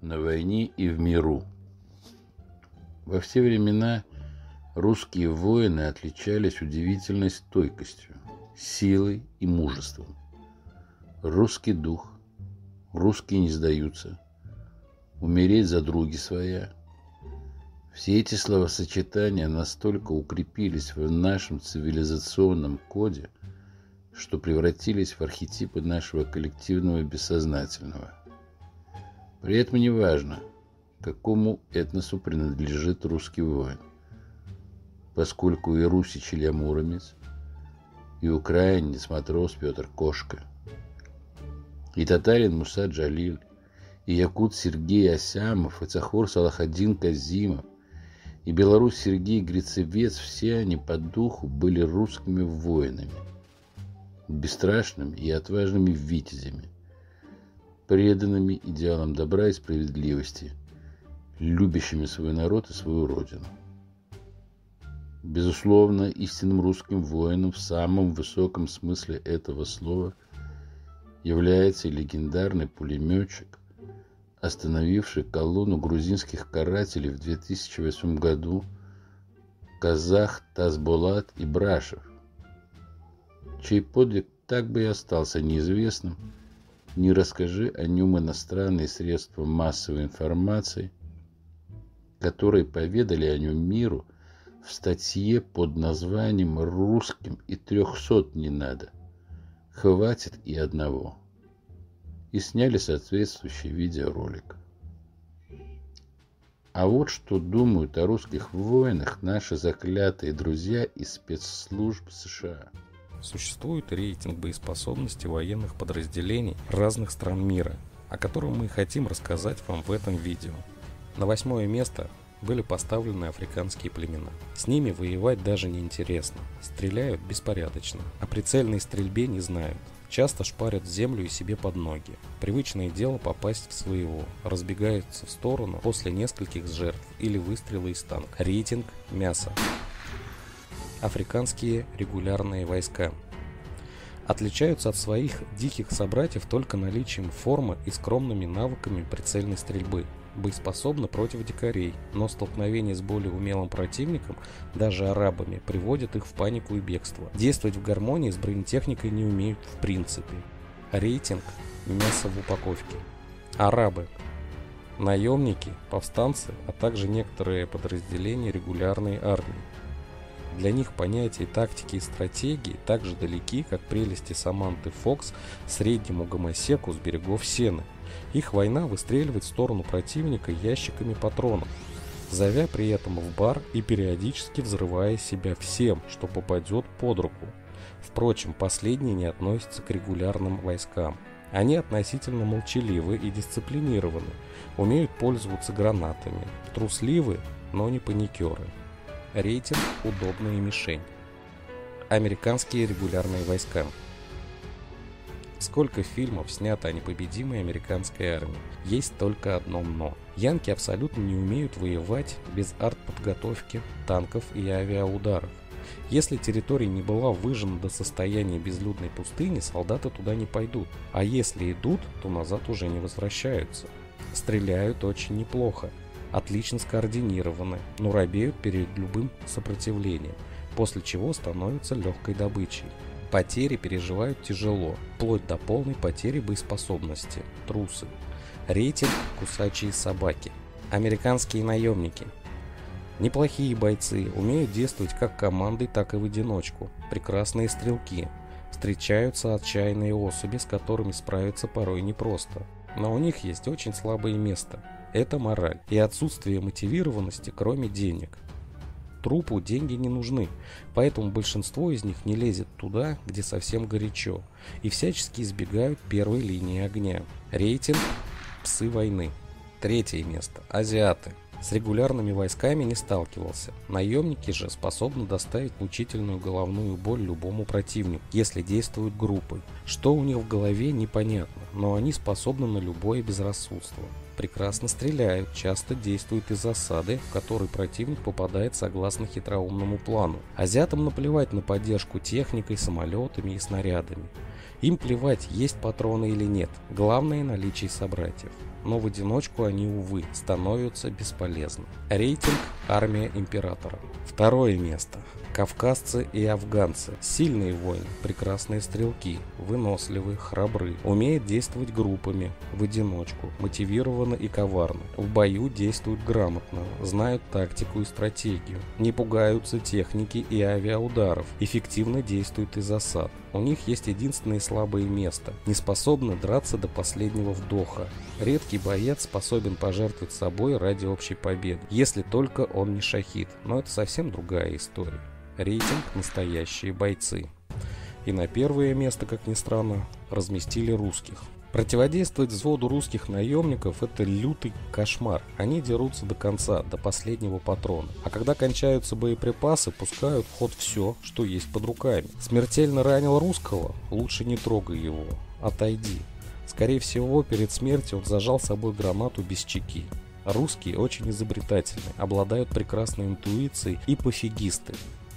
на войне и в миру. Во все времена русские воины отличались удивительной стойкостью, силой и мужеством. Русский дух, русские не сдаются, умереть за други своя. Все эти словосочетания настолько укрепились в нашем цивилизационном коде, что превратились в архетипы нашего коллективного бессознательного. При этом не важно, какому этносу принадлежит русский воин, поскольку и русич Илья Муромец, и украинец матрос Петр Кошка, и татарин Муса Джалиль, и якут Сергей Осямов, и цахор Салахадин Казимов, и белорус Сергей Грицевец, все они по духу были русскими воинами – бесстрашными и отважными витязями, преданными идеалам добра и справедливости, любящими свой народ и свою родину. Безусловно, истинным русским воином в самом высоком смысле этого слова является легендарный пулеметчик, остановивший колонну грузинских карателей в 2008 году казах Тазболат Ибрашев, чей подвиг так бы и остался неизвестным, не расскажи о нем иностранные средства массовой информации, которые поведали о нем миру в статье под названием «Русским и трехсот не надо, хватит и одного» и сняли соответствующий видеоролик. А вот что думают о русских воинах наши заклятые друзья из спецслужб США. Существует рейтинг боеспособности военных подразделений разных стран мира, о котором мы хотим рассказать вам в этом видео. На восьмое место были поставлены африканские племена. С ними воевать даже не интересно. Стреляют беспорядочно, а прицельной стрельбе не знают. Часто шпарят землю и себе под ноги. Привычное дело попасть в своего. Разбегаются в сторону после нескольких жертв или выстрела из танка. Рейтинг мяса африканские регулярные войска. Отличаются от своих диких собратьев только наличием формы и скромными навыками прицельной стрельбы. Боеспособны против дикарей, но столкновение с более умелым противником, даже арабами, приводит их в панику и бегство. Действовать в гармонии с бронетехникой не умеют в принципе. Рейтинг мяса в упаковке. Арабы. Наемники, повстанцы, а также некоторые подразделения регулярной армии. Для них понятия тактики и стратегии так же далеки, как прелести Саманты Фокс среднему гомосеку с берегов Сены. Их война выстреливает в сторону противника ящиками патронов, зовя при этом в бар и периодически взрывая себя всем, что попадет под руку. Впрочем, последние не относятся к регулярным войскам. Они относительно молчаливы и дисциплинированы, умеют пользоваться гранатами, трусливы, но не паникеры. Рейтинг «Удобная мишень». Американские регулярные войска. Сколько фильмов снято о непобедимой американской армии? Есть только одно «но». Янки абсолютно не умеют воевать без артподготовки, танков и авиаударов. Если территория не была выжжена до состояния безлюдной пустыни, солдаты туда не пойдут. А если идут, то назад уже не возвращаются. Стреляют очень неплохо отлично скоординированы, но робеют перед любым сопротивлением, после чего становятся легкой добычей. Потери переживают тяжело, вплоть до полной потери боеспособности, трусы. Рейтинг «Кусачие собаки». Американские наемники. Неплохие бойцы, умеют действовать как командой, так и в одиночку. Прекрасные стрелки. Встречаются отчаянные особи, с которыми справиться порой непросто. Но у них есть очень слабое место – это мораль и отсутствие мотивированности, кроме денег. Трупу деньги не нужны, поэтому большинство из них не лезет туда, где совсем горячо, и всячески избегают первой линии огня. Рейтинг «Псы войны». Третье место. Азиаты. С регулярными войсками не сталкивался. Наемники же способны доставить мучительную головную боль любому противнику, если действуют группой. Что у них в голове непонятно, но они способны на любое безрассудство прекрасно стреляют, часто действуют из засады, в которой противник попадает согласно хитроумному плану. Азиатам наплевать на поддержку техникой, самолетами и снарядами. Им плевать, есть патроны или нет, главное наличие собратьев. Но в одиночку они, увы, становятся бесполезны. Рейтинг «Армия Императора». Второе место. Кавказцы и афганцы. Сильные воины, прекрасные стрелки, выносливые, храбры, умеют действовать группами, в одиночку, мотивированно и коварно. В бою действуют грамотно, знают тактику и стратегию, не пугаются техники и авиаударов, эффективно действуют из засад. У них есть единственное слабое место – не способны драться до последнего вдоха. Редкий боец способен пожертвовать собой ради общей победы, если только он не шахид, но это совсем другая история рейтинг «Настоящие бойцы». И на первое место, как ни странно, разместили русских. Противодействовать взводу русских наемников – это лютый кошмар. Они дерутся до конца, до последнего патрона. А когда кончаются боеприпасы, пускают в ход все, что есть под руками. Смертельно ранил русского? Лучше не трогай его. Отойди. Скорее всего, перед смертью он зажал с собой гранату без чеки. Русские очень изобретательны, обладают прекрасной интуицией и пофигисты.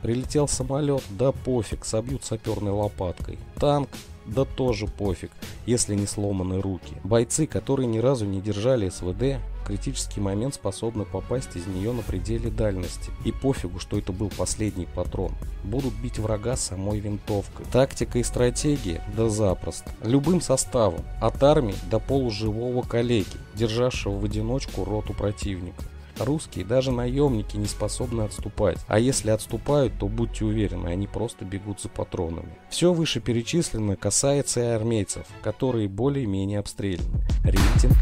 Прилетел самолет, да пофиг, собьют саперной лопаткой. Танк, да тоже пофиг, если не сломаны руки. Бойцы, которые ни разу не держали СВД, в критический момент способны попасть из нее на пределе дальности. И пофигу, что это был последний патрон. Будут бить врага самой винтовкой. Тактика и стратегия? Да запросто. Любым составом. От армии до полуживого коллеги, державшего в одиночку роту противника. Русские, даже наемники не способны отступать. А если отступают, то будьте уверены, они просто бегут за патронами. Все вышеперечисленное касается и армейцев, которые более-менее обстреляны. Рейтинг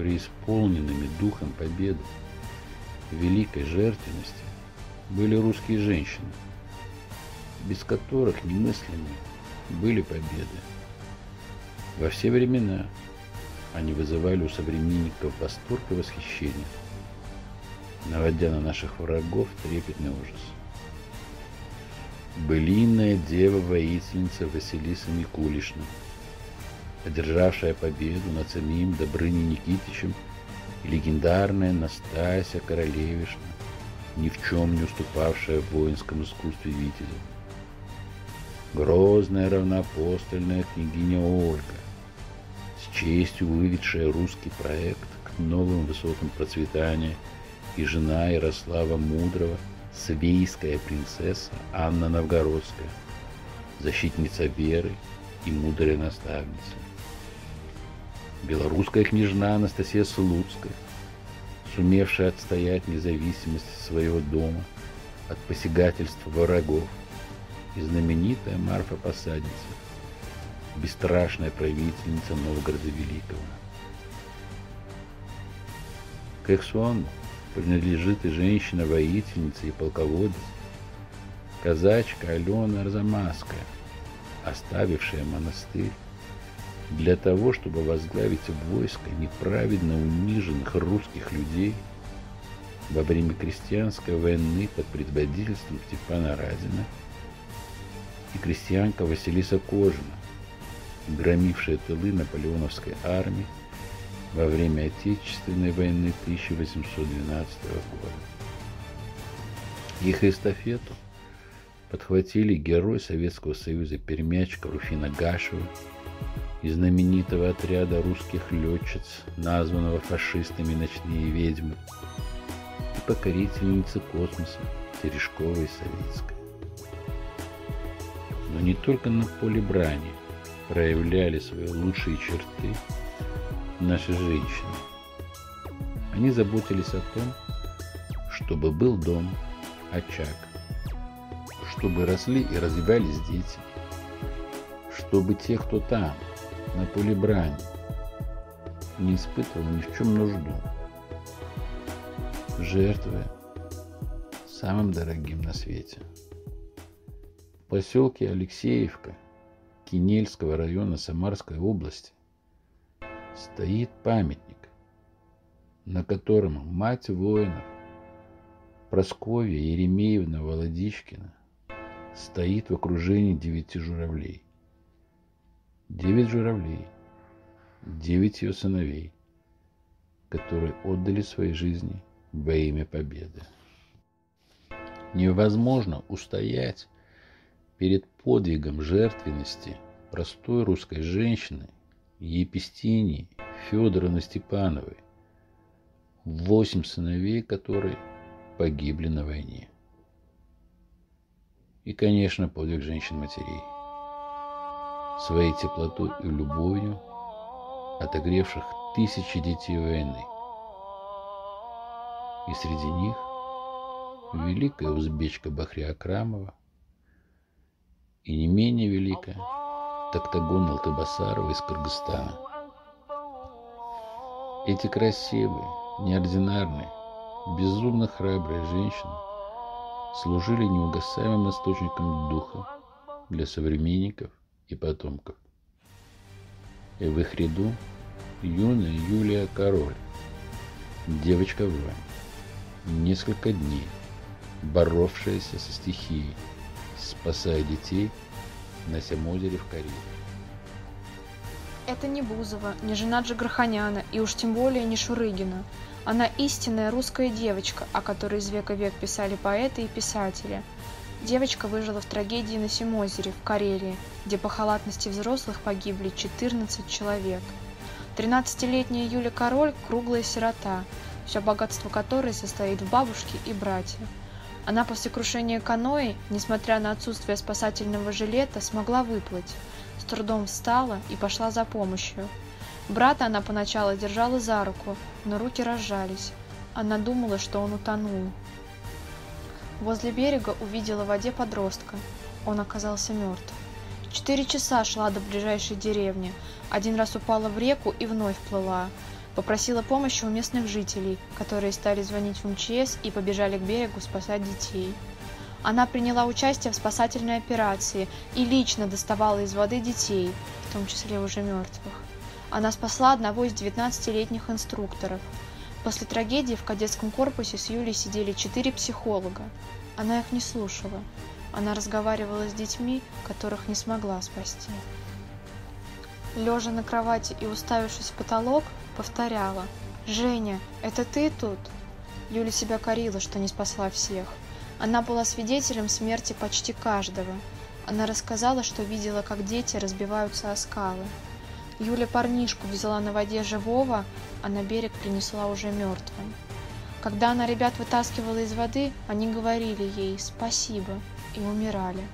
преисполненными духом победы, великой жертвенности, были русские женщины, без которых немыслимы были победы. Во все времена они вызывали у современников восторг и восхищение, наводя на наших врагов трепетный ужас. Былинная дева-воительница Василиса Микулишна – одержавшая победу над самим Добрыней Никитичем, и легендарная Настасья Королевишна, ни в чем не уступавшая в воинском искусстве Витязя. Грозная равноапостольная княгиня Ольга, с честью выведшая русский проект к новым высотам процветания, и жена Ярослава Мудрого, свейская принцесса Анна Новгородская, защитница веры и мудрая наставница белорусская княжна Анастасия Слуцкая, сумевшая отстоять независимость своего дома от посягательства врагов, и знаменитая Марфа Посадница, бесстрашная правительница Новгорода Великого. К Эксуану принадлежит и женщина-воительница и полководец, казачка Алена Арзамасская, оставившая монастырь для того, чтобы возглавить войско неправедно униженных русских людей во время крестьянской войны под предводительством Степана Разина и крестьянка Василиса Кожина, громившая тылы наполеоновской армии во время Отечественной войны 1812 года. Их эстафету подхватили герой Советского Союза пермячка Руфина Гашева, из знаменитого отряда русских летчиц, названного фашистами «Ночные ведьмы», и покорительницы космоса Терешкова и Советская. Но не только на поле брани проявляли свои лучшие черты наши женщины. Они заботились о том, чтобы был дом, очаг, чтобы росли и развивались дети. Чтобы те, кто там, на поле брани, не испытывал ни в чем нужду. Жертвы самым дорогим на свете. В поселке Алексеевка Кинельского района Самарской области стоит памятник, на котором мать воинов Просковья Еремеевна Володичкина стоит в окружении девяти журавлей. Девять журавлей, девять ее сыновей, которые отдали свои жизни во имя победы. Невозможно устоять перед подвигом жертвенности простой русской женщины Епистинии Федоровны Степановой, восемь сыновей которой погибли на войне. И, конечно, подвиг женщин-матерей, своей теплотой и любовью отогревших тысячи детей войны. И среди них великая узбечка Бахрия Акрамова и не менее великая Токтагон Алтыбасарова из Кыргызстана. Эти красивые, неординарные, безумно храбрые женщины служили неугасаемым источником духа для современников и потомков. И в их ряду юная Юлия Король, девочка-воин, несколько дней боровшаяся со стихией, спасая детей на всем озере в Карелии. Это не Бузова, не жена Джигарханяна и уж тем более не Шурыгина. Она истинная русская девочка, о которой из века век писали поэты и писатели. Девочка выжила в трагедии на Симозере, в Карелии, где по халатности взрослых погибли 14 человек. 13-летняя Юля Король – круглая сирота, все богатство которой состоит в бабушке и брате. Она после крушения каноэ, несмотря на отсутствие спасательного жилета, смогла выплыть. С трудом встала и пошла за помощью. Брата она поначалу держала за руку, но руки разжались. Она думала, что он утонул. Возле берега увидела в воде подростка. Он оказался мертв. Четыре часа шла до ближайшей деревни. Один раз упала в реку и вновь плыла. Попросила помощи у местных жителей, которые стали звонить в МЧС и побежали к берегу спасать детей. Она приняла участие в спасательной операции и лично доставала из воды детей, в том числе уже мертвых. Она спасла одного из 19-летних инструкторов. После трагедии в кадетском корпусе с Юлей сидели четыре психолога. Она их не слушала. Она разговаривала с детьми, которых не смогла спасти. Лежа на кровати и уставившись в потолок, повторяла «Женя, это ты тут?» Юля себя корила, что не спасла всех. Она была свидетелем смерти почти каждого. Она рассказала, что видела, как дети разбиваются о скалы. Юля парнишку взяла на воде живого, а на берег принесла уже мертвым. Когда она ребят вытаскивала из воды, они говорили ей «спасибо» и умирали.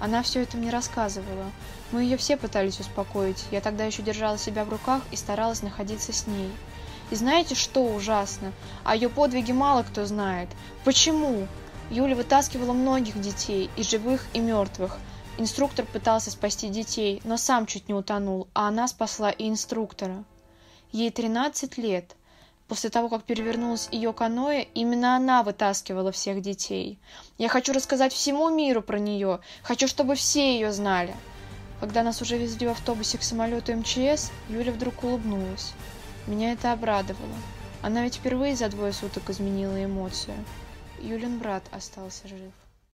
Она все это мне рассказывала. Мы ее все пытались успокоить. Я тогда еще держала себя в руках и старалась находиться с ней. И знаете, что ужасно? О ее подвиге мало кто знает. Почему? Юля вытаскивала многих детей, и живых, и мертвых. Инструктор пытался спасти детей, но сам чуть не утонул, а она спасла и инструктора. Ей 13 лет. После того, как перевернулось ее каноэ, именно она вытаскивала всех детей. Я хочу рассказать всему миру про нее. Хочу, чтобы все ее знали. Когда нас уже везли в автобусе к самолету МЧС, Юля вдруг улыбнулась. Меня это обрадовало. Она ведь впервые за двое суток изменила эмоцию. Юлин брат остался жив.